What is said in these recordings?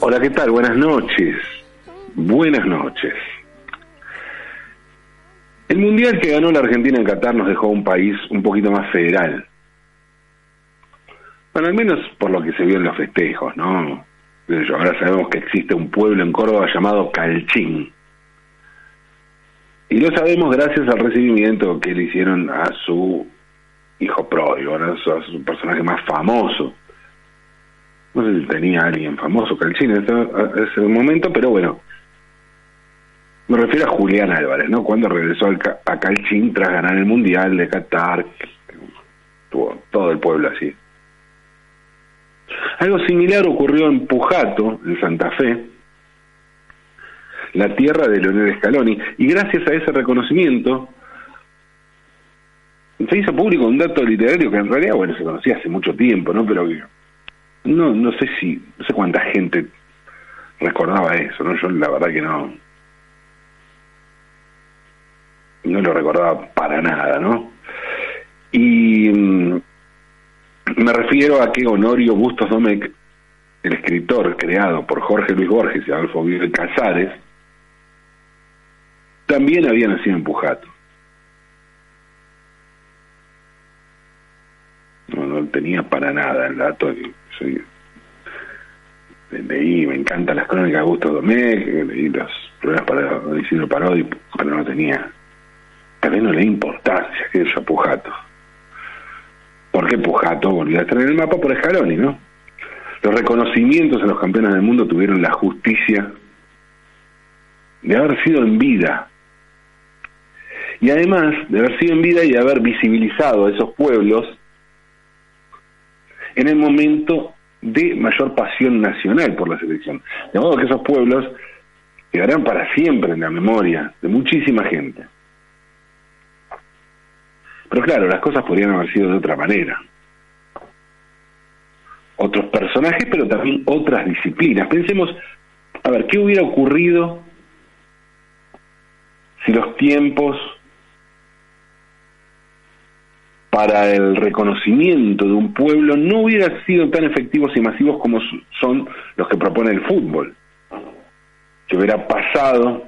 Hola, ¿qué tal? Buenas noches. Buenas noches. El mundial que ganó la Argentina en Qatar nos dejó un país un poquito más federal. Bueno, al menos por lo que se vio en los festejos, ¿no? Ahora sabemos que existe un pueblo en Córdoba llamado Calchín. Y lo sabemos gracias al recibimiento que le hicieron a su hijo pródigo, a su, personaje más famoso. No sé si tenía alguien famoso Calchín en ese, momento, pero bueno. Me refiero a Julián Álvarez, ¿no? Cuando regresó a Calchín tras ganar el Mundial de Qatar, tuvo todo el pueblo así. Algo similar ocurrió en Pujato, en Santa Fe, la tierra de Leonel Scaloni, y gracias a ese reconocimiento se hizo público un dato literario que en realidad, bueno, se conocía hace mucho tiempo, ¿no? Pero no, no sé si, no sé cuánta gente recordaba eso, ¿no? Yo la verdad que no, no lo recordaba para nada, ¿no? Y mm, me refiero a que Honorio Bustos Domecq, el escritor creado por Jorge Luis Borges y Adolfo Vive Casares, también había nacido en Pujato. No, no tenía para nada el dato. Soy, leí, me encantan las crónicas de Augusto Domecq, leí los pruebas para Isidro Parodi, pero no tenía, también no le importancia que a Pujato. ¿Por qué Pujato volvió a estar en el mapa? Por Scaloni, ¿no? Los reconocimientos a los campeones del mundo tuvieron la justicia de haber sido en vida. Y además de haber sido en vida y de haber visibilizado a esos pueblos en el momento de mayor pasión nacional por la selección. De modo que esos pueblos quedarán para siempre en la memoria de muchísima gente. Pero claro, las cosas podrían haber sido de otra manera. Otros personajes, pero también otras disciplinas. Pensemos, a ver, ¿qué hubiera ocurrido si los tiempos para el reconocimiento de un pueblo no hubieran sido tan efectivos y masivos como son los que propone el fútbol? ¿Qué hubiera pasado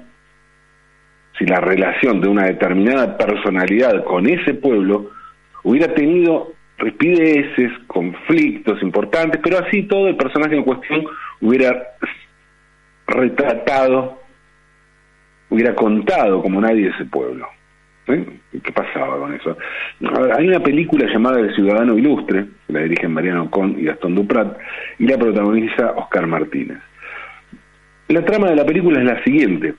si la relación de una determinada personalidad con ese pueblo hubiera tenido ripideces, conflictos importantes, pero así todo el personaje en cuestión hubiera retratado, hubiera contado como nadie ese pueblo. ¿Eh? ¿Qué pasaba con eso? hay una película llamada El Ciudadano Ilustre, que la dirigen Mariano Con y Gastón Duprat, y la protagoniza Oscar Martínez. La trama de la película es la siguiente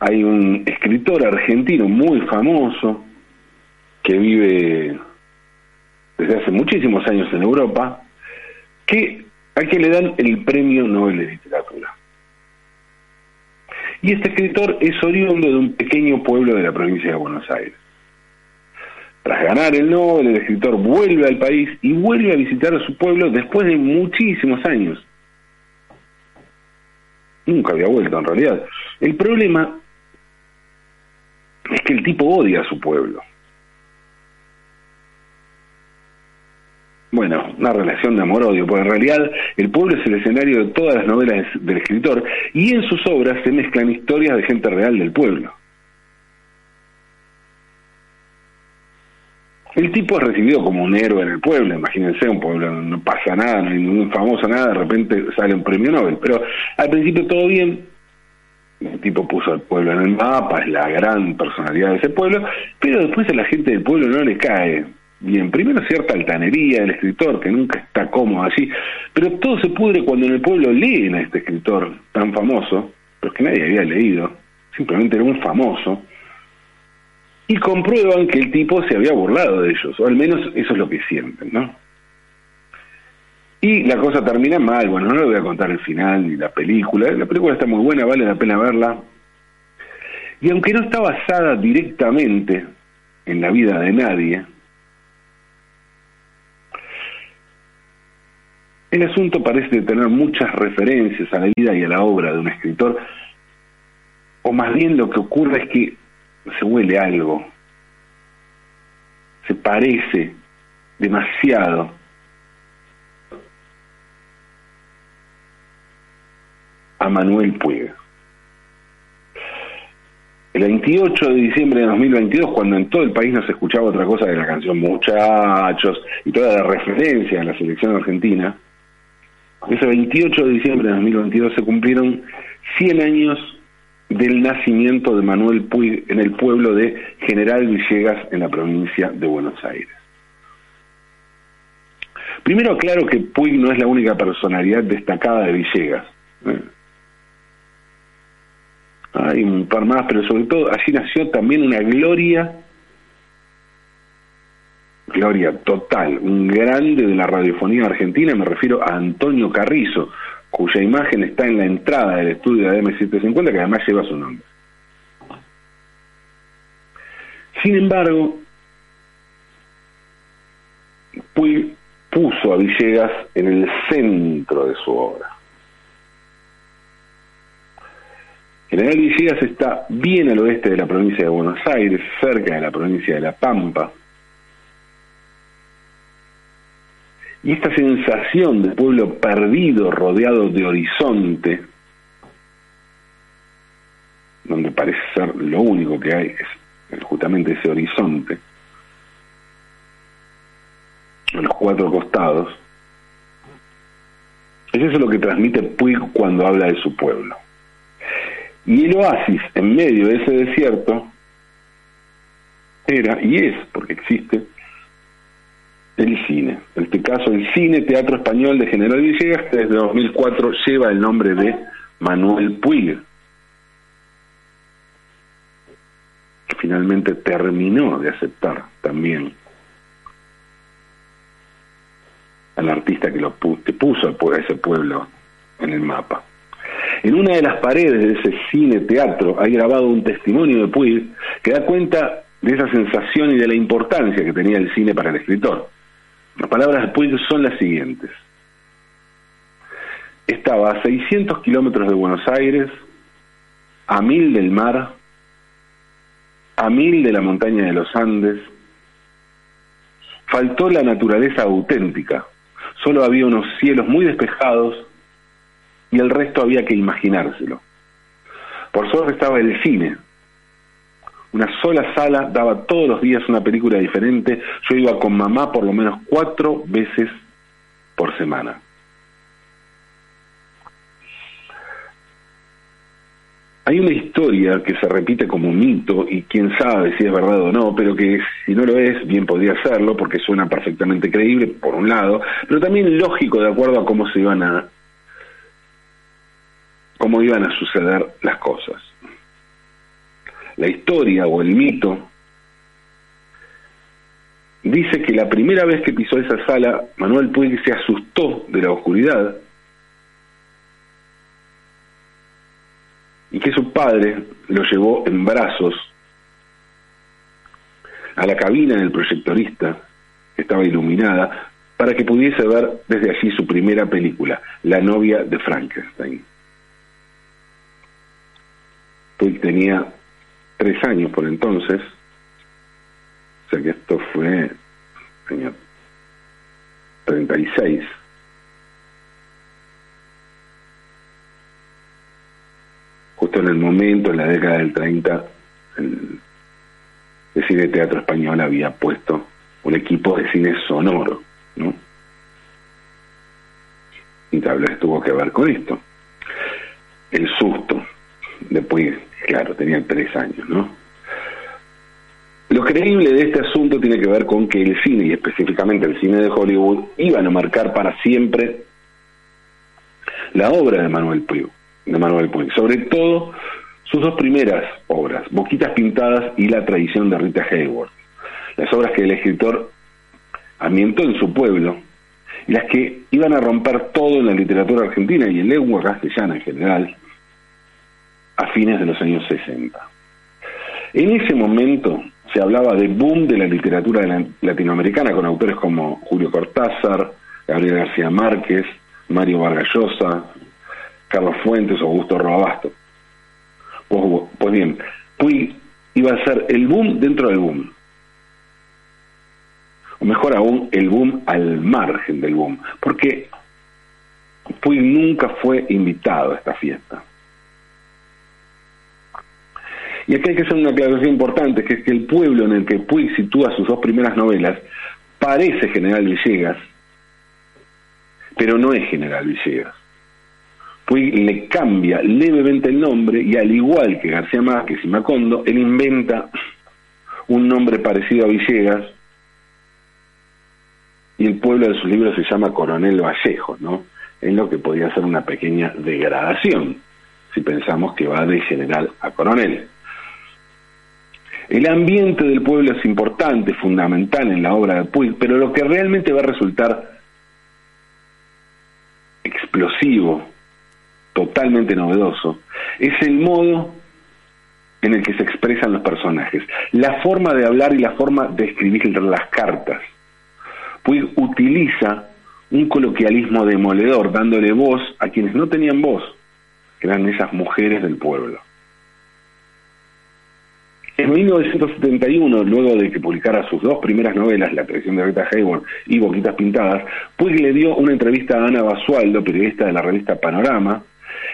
hay un escritor argentino muy famoso que vive desde hace muchísimos años en Europa, que a quien le dan el premio Nobel de Literatura. Y este escritor es oriundo de un pequeño pueblo de la provincia de Buenos Aires. Tras ganar el Nobel, el escritor vuelve al país y vuelve a visitar a su pueblo después de muchísimos años. Nunca había vuelto en realidad. El problema es que el tipo odia a su pueblo. Bueno, una relación de amor-odio, porque en realidad el pueblo es el escenario de todas las novelas del escritor y en sus obras se mezclan historias de gente real del pueblo. El tipo es recibido como un héroe en el pueblo, imagínense, un pueblo no pasa nada, no hay ningún famoso nada, de repente sale un premio Nobel, pero al principio todo bien, el tipo puso al pueblo en el mapa, es la gran personalidad de ese pueblo, pero después a la gente del pueblo no le cae bien. Primero cierta altanería del escritor, que nunca está cómodo allí, pero todo se pudre cuando en el pueblo leen a este escritor tan famoso, pero que nadie había leído, simplemente era un famoso, y comprueban que el tipo se había burlado de ellos, o al menos eso es lo que sienten, ¿no? Y la cosa termina mal, bueno, no le voy a contar el final ni la película, la película está muy buena, vale la pena verla. Y aunque no está basada directamente en la vida de nadie, El asunto parece tener muchas referencias a la vida y a la obra de un escritor, o más bien lo que ocurre es que se huele algo, se parece demasiado. a Manuel Puig. El 28 de diciembre de 2022, cuando en todo el país no se escuchaba otra cosa que la canción Muchachos y toda la referencia a la selección argentina, ese 28 de diciembre de 2022 se cumplieron 100 años del nacimiento de Manuel Puig en el pueblo de General Villegas en la provincia de Buenos Aires. Primero aclaro que Puig no es la única personalidad destacada de Villegas. ¿eh? Hay un par más, pero sobre todo así nació también una gloria, gloria total, un grande de la radiofonía argentina, me refiero a Antonio Carrizo, cuya imagen está en la entrada del estudio de M750, que además lleva su nombre. Sin embargo, Puig puso a Villegas en el centro de su obra. General Villegas está bien al oeste de la provincia de Buenos Aires, cerca de la provincia de La Pampa. Y esta sensación de pueblo perdido, rodeado de horizonte, donde parece ser lo único que hay, es justamente ese horizonte, los cuatro costados, es eso lo que transmite Puig cuando habla de su pueblo. Y el oasis en medio de ese desierto era y es, porque existe, el cine. En este caso, el Cine Teatro Español de General Villegas, que desde 2004 lleva el nombre de Manuel Puig, que finalmente terminó de aceptar también al artista que, lo puso a ese pueblo en el mapa. En una de las paredes de ese cine teatro hay grabado un testimonio de Puig que da cuenta de esa sensación y de la importancia que tenía el cine para el escritor. Las palabras de son las siguientes. Estaba a 600 kilómetros de Buenos Aires, a mil del mar, a mil de la montaña de los Andes. Faltó la naturaleza auténtica. Solo había unos cielos muy despejados y el resto había que imaginárselo. Por suerte estaba el cine. Una sola sala daba todos los días una película diferente. Yo iba con mamá por lo menos cuatro veces por semana. Hay una historia que se repite como un mito y quién sabe si es verdad o no, pero que si no lo es, bien podría serlo porque suena perfectamente creíble, por un lado, pero también lógico de acuerdo a cómo se iban a cómo iban a suceder las cosas. La historia o el mito dice que la primera vez que pisó esa sala, Manuel Puig se asustó de la oscuridad y que su padre lo llevó en brazos a la cabina del proyectorista, que estaba iluminada, para que pudiese ver desde allí su primera película, La novia de Frankenstein. Puig tenía tres años por entonces, o sea que esto fue año 36. Justo en el momento, en la década del 30, el, cine teatro español había puesto un equipo de cine sonoro, ¿no? Y tal vez tuvo que ver con esto. El susto de claro, tenía tres años, ¿no? Lo creíble de este asunto tiene que ver con que el cine, y específicamente el cine de Hollywood, iban a marcar para siempre la obra de Manuel Puig, de Manuel Puig, sobre todo sus dos primeras obras, Boquitas Pintadas y La Tradición de Rita Hayworth, las obras que el escritor ambientó en su pueblo y las que iban a romper todo en la literatura argentina y en lengua castellana en general, a fines de los años 60. En ese momento se hablaba de boom de la literatura latinoamericana con autores como Julio Cortázar, Gabriel García Márquez, Mario Vargas Llosa, Carlos Fuentes, Augusto Roabasto. Pues, pues bien, Puig iba a ser el boom dentro del boom. O mejor aún, el boom al margen del boom. Porque Puig nunca fue invitado a esta fiesta. Y aquí hay que hacer una aclaración importante, que es que el pueblo en el que Puig sitúa sus dos primeras novelas parece General Villegas, pero no es General Villegas. Puig le cambia levemente el nombre y al igual que García Márquez y Macondo, él inventa un nombre parecido a Villegas y el pueblo de sus libros se llama Coronel Vallejo, ¿no? En lo que podría ser una pequeña degradación, si pensamos que va de general a coronel. El ambiente del pueblo es importante, fundamental en la obra de Puig, pero lo que realmente va a resultar explosivo, totalmente novedoso, es el modo en el que se expresan los personajes, la forma de hablar y la forma de escribir las cartas. Puig utiliza un coloquialismo demoledor, dándole voz a quienes no tenían voz, que eran esas mujeres del pueblo. En 1971, luego de que publicara sus dos primeras novelas, La traición de Rita Hayworth y Boquitas Pintadas, Puig le dio una entrevista a Ana Basualdo, periodista de la revista Panorama,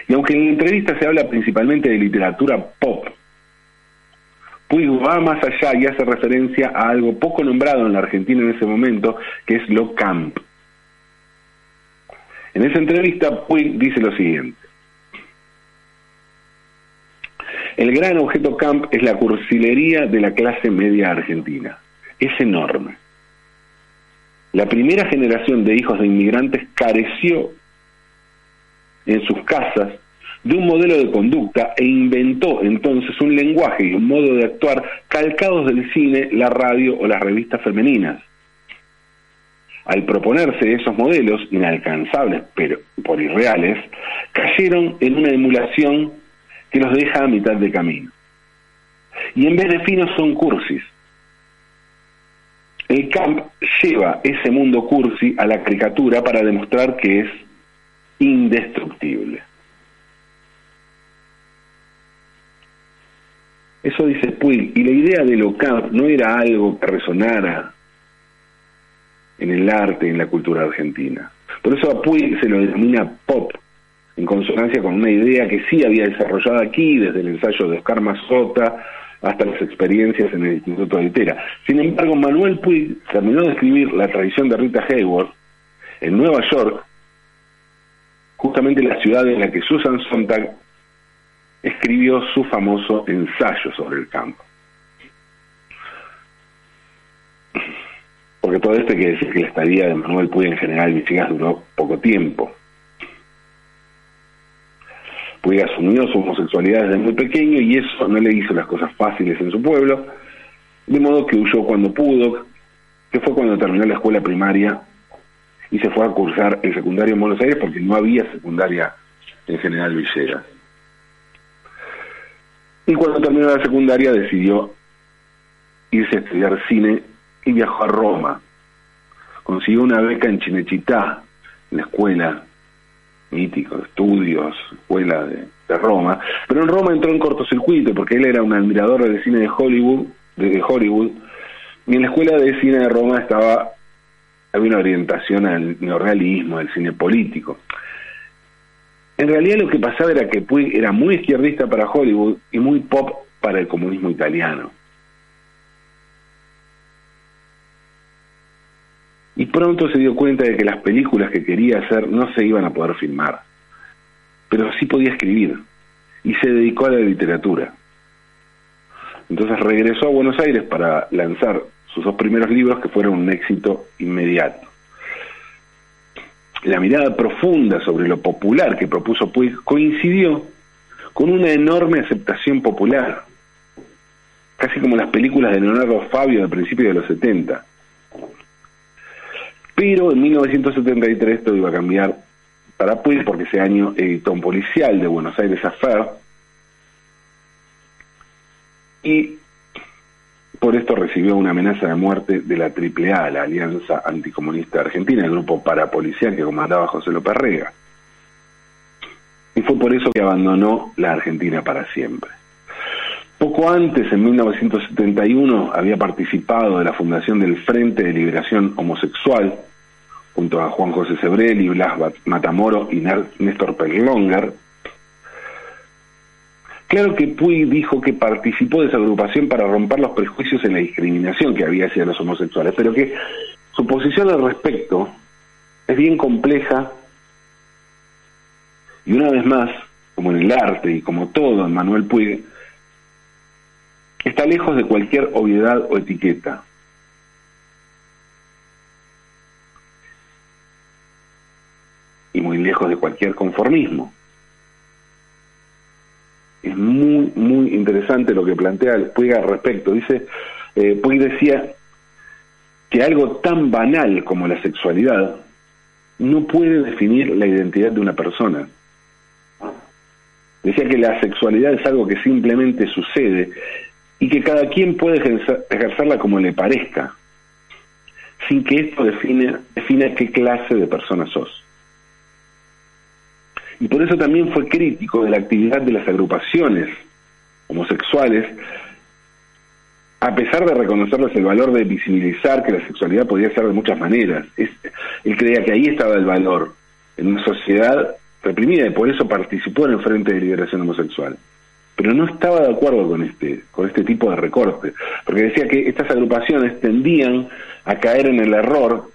y aunque en la entrevista se habla principalmente de literatura pop, Puig va más allá y hace referencia a algo poco nombrado en la Argentina en ese momento, que es lo camp. En esa entrevista, Puig dice lo siguiente. El gran objeto camp es la cursilería de la clase media argentina. Es enorme. La primera generación de hijos de inmigrantes careció en sus casas de un modelo de conducta e inventó entonces un lenguaje y un modo de actuar calcados del cine, la radio o las revistas femeninas. Al proponerse esos modelos inalcanzables pero por irreales, cayeron en una emulación que los deja a mitad de camino. Y en vez de finos son cursis. El camp lleva ese mundo cursi a la caricatura para demostrar que es indestructible. Eso dice Puig, y la idea de lo camp no era algo que resonara en el arte, en la cultura argentina. Por eso a Puig se lo denomina pop, en consonancia con una idea que sí había desarrollado aquí, desde el ensayo de Oscar Mazota hasta las experiencias en el Instituto de Litera. Sin embargo, Manuel Puig terminó de escribir La tradición de Rita Hayworth en Nueva York, justamente la ciudad en la que Susan Sontag escribió su famoso ensayo sobre el campo. Porque todo esto hay que decir que la estadía de Manuel Puig en general Villegas duró poco tiempo. Puig asumió su homosexualidad desde muy pequeño y eso no le hizo las cosas fáciles en su pueblo, de modo que huyó cuando pudo, que fue cuando terminó la escuela primaria y se fue a cursar el secundario en Buenos Aires porque no había secundaria en General Villegas. Y cuando terminó la secundaria decidió irse a estudiar cine y viajó a Roma. Consiguió una beca en Chinechitá, en la escuela mítico, estudios, escuela de, Roma, pero en Roma entró en cortocircuito porque él era un admirador del cine de Hollywood, de, Hollywood, y en la escuela de cine de Roma estaba había una orientación al neorrealismo, al cine político. En realidad lo que pasaba era que Puig era muy izquierdista para Hollywood y muy pop para el comunismo italiano. Y pronto se dio cuenta de que las películas que quería hacer no se iban a poder filmar, pero sí podía escribir y se dedicó a la literatura. Entonces regresó a Buenos Aires para lanzar sus dos primeros libros que fueron un éxito inmediato. La mirada profunda sobre lo popular que propuso Puig coincidió con una enorme aceptación popular, casi como las películas de Leonardo Fabio de principios de los 70 pero en 1973 todo iba a cambiar para Puig porque ese año editó un policial de Buenos Aires Affair y por esto recibió una amenaza de muerte de la AAA, la Alianza Anticomunista Argentina, el grupo parapolicial que comandaba José López Rega. Y fue por eso que abandonó la Argentina para siempre. Poco antes, en 1971, había participado de la fundación del Frente de Liberación Homosexual, junto a Juan José Sebrelli, Blas Matamoro y Néstor Perlonger. Claro que Puig dijo que participó de esa agrupación para romper los prejuicios en la discriminación que había hacia los homosexuales, pero que su posición al respecto es bien compleja y una vez más, como en el arte y como todo en Manuel Puig, está lejos de cualquier obviedad o etiqueta. Muy lejos de cualquier conformismo. Es muy, muy interesante lo que plantea Puig al respecto. Dice, eh, Puig decía que algo tan banal como la sexualidad no puede definir la identidad de una persona. Decía que la sexualidad es algo que simplemente sucede y que cada quien puede ejercerla como le parezca, sin que esto defina qué clase de persona sos. Y por eso también fue crítico de la actividad de las agrupaciones homosexuales, a pesar de reconocerles el valor de visibilizar que la sexualidad podía ser de muchas maneras. él creía que ahí estaba el valor, en una sociedad reprimida, y por eso participó en el Frente de Liberación Homosexual pero no estaba de acuerdo con este, con este tipo de recorte, porque decía que estas agrupaciones tendían a caer en el error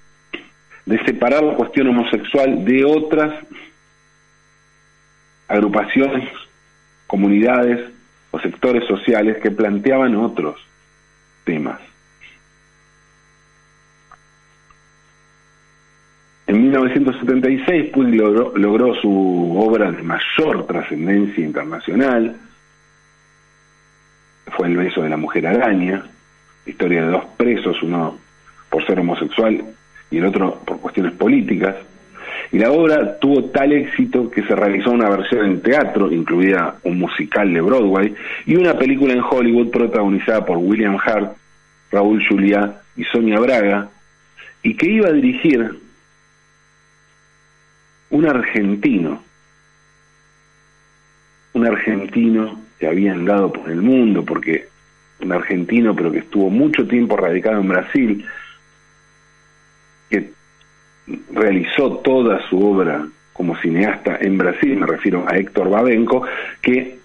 de separar la cuestión homosexual de otras agrupaciones, comunidades o sectores sociales que planteaban otros temas. En 1976 Puig logró, logró su obra de mayor trascendencia internacional, fue El beso de la mujer araña, historia de dos presos, uno por ser homosexual y el otro por cuestiones políticas. Y la obra tuvo tal éxito que se realizó una versión en teatro, incluida un musical de Broadway, y una película en Hollywood protagonizada por William Hart, Raúl Juliá y Sonia Braga, y que iba a dirigir un argentino, un argentino que había andado por el mundo, porque un argentino, pero que estuvo mucho tiempo radicado en Brasil, realizó toda su obra como cineasta en Brasil, me refiero a Héctor Babenco, que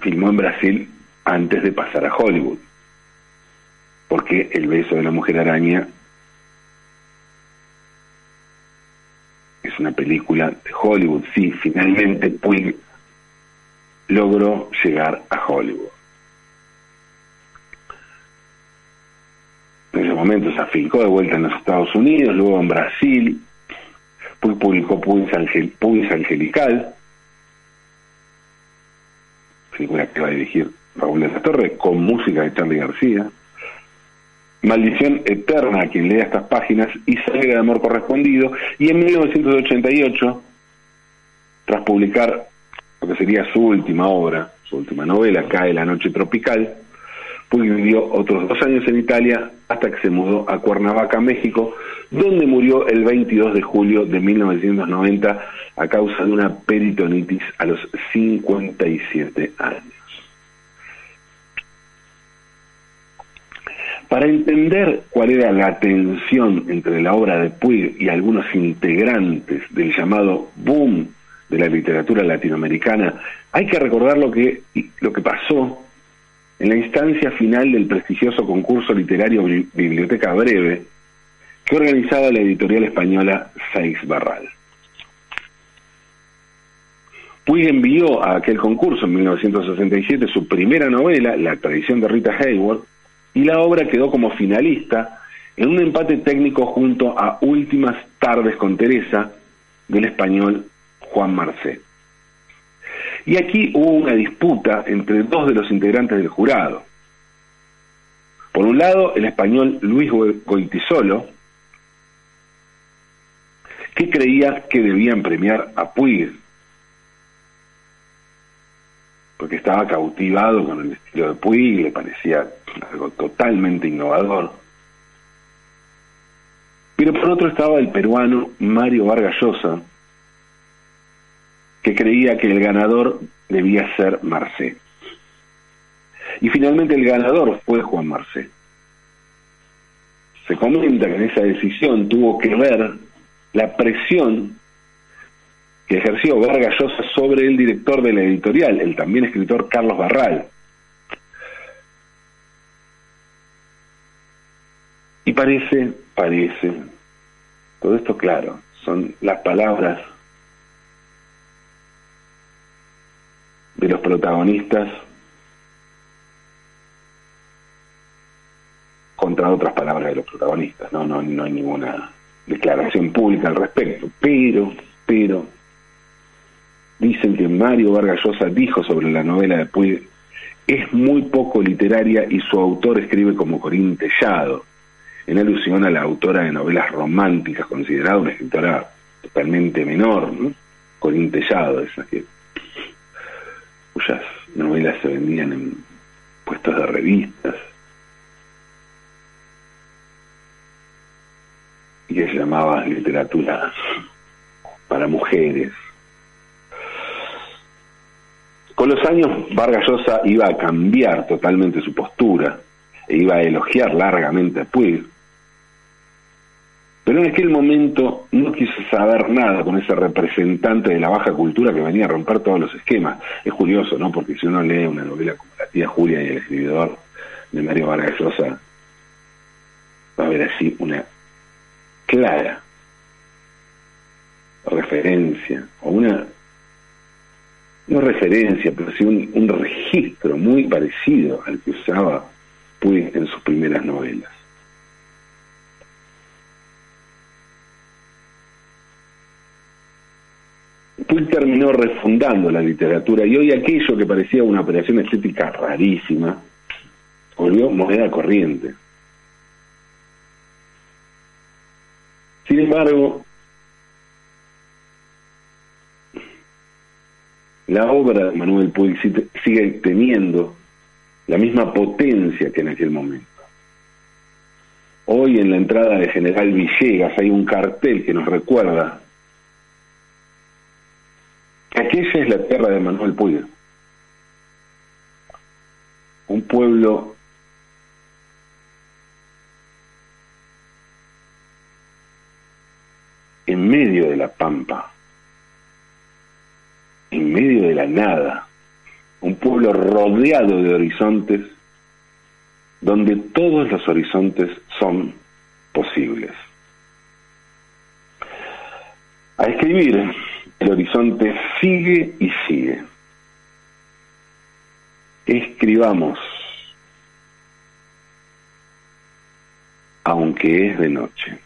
filmó en Brasil antes de pasar a Hollywood, porque El beso de la mujer araña es una película de Hollywood, sí, finalmente Puig logró llegar a Hollywood. En ese momento se afincó de vuelta en los Estados Unidos, luego en Brasil, publicó Puis Angelical, película que va a dirigir Raúl de la con música de Charlie García. Maldición Eterna, quien lea estas páginas, y Sangre de Amor Correspondido, y en 1988, tras publicar que sería su última obra, su última novela, Cae la noche tropical, vivió otros dos años en Italia hasta que se mudó a Cuernavaca, México, donde murió el 22 de julio de 1990 a causa de una peritonitis a los 57 años. Para entender cuál era la tensión entre la obra de Puig y algunos integrantes del llamado boom de la literatura latinoamericana, hay que recordar lo que, lo que pasó en la instancia final del prestigioso concurso literario Biblioteca Breve, que organizaba la editorial española Seix Barral. Puig envió a aquel concurso en 1967 su primera novela, La tradición de Rita Hayward, y la obra quedó como finalista en un empate técnico junto a Últimas Tardes con Teresa del español Juan Marcé. Y aquí hubo una disputa entre dos de los integrantes del jurado. Por un lado, el español Luis Goitisolo, que creía que debían premiar a Puig, porque estaba cautivado con el estilo de Puig, le parecía algo totalmente innovador. Pero por otro estaba el peruano Mario Vargas Llosa, que creía que el ganador debía ser Marcé. Y finalmente el ganador fue Juan Marcé. se comenta que en esa decisión tuvo que ver la presión que ejerció Vargas Llosa sobre el director de la editorial, el también escritor Carlos Barral. Y parece, parece, todo esto claro, son las palabras de los protagonistas contra otras palabras de los protagonistas, no, no, no hay ninguna declaración pública al respecto, pero, pero, dicen que Mario Vargas Llosa dijo sobre la novela de Puig, es muy poco literaria y su autor escribe como Corín Tellado, en alusión a la autora de novelas románticas, considerada una escritora totalmente menor, ¿no? Corín Tellado, que, cuyas novelas se vendían en puestos de revistas, y que llamaba literatura para mujeres. Con los años, Vargas Llosa iba a cambiar totalmente su postura e iba a elogiar largamente a Puig. Pero en aquel momento no quiso saber nada con ese representante de la baja cultura que venía a romper todos los esquemas. Es curioso, ¿no? Porque si uno lee una novela como La tía Julia y el escribidor de Mario Vargas Llosa, va a ver así una clara referencia, o una, no referencia, pero sí un, registro muy parecido al que usaba Puig en sus primeras novelas. Terminó refundando la literatura y hoy aquello que parecía una operación estética rarísima volvió moneda corriente. Sin embargo, la obra de Manuel Puig sigue teniendo la misma potencia que en aquel momento. Hoy en la entrada de General Villegas hay un cartel que nos recuerda aquella es la tierra de Manuel Puig. Un pueblo en medio de la pampa, en medio de la nada, un pueblo rodeado de horizontes, donde todos los horizontes son posibles. A escribir, el horizonte sigue y sigue. Escribamos, aunque es de noche.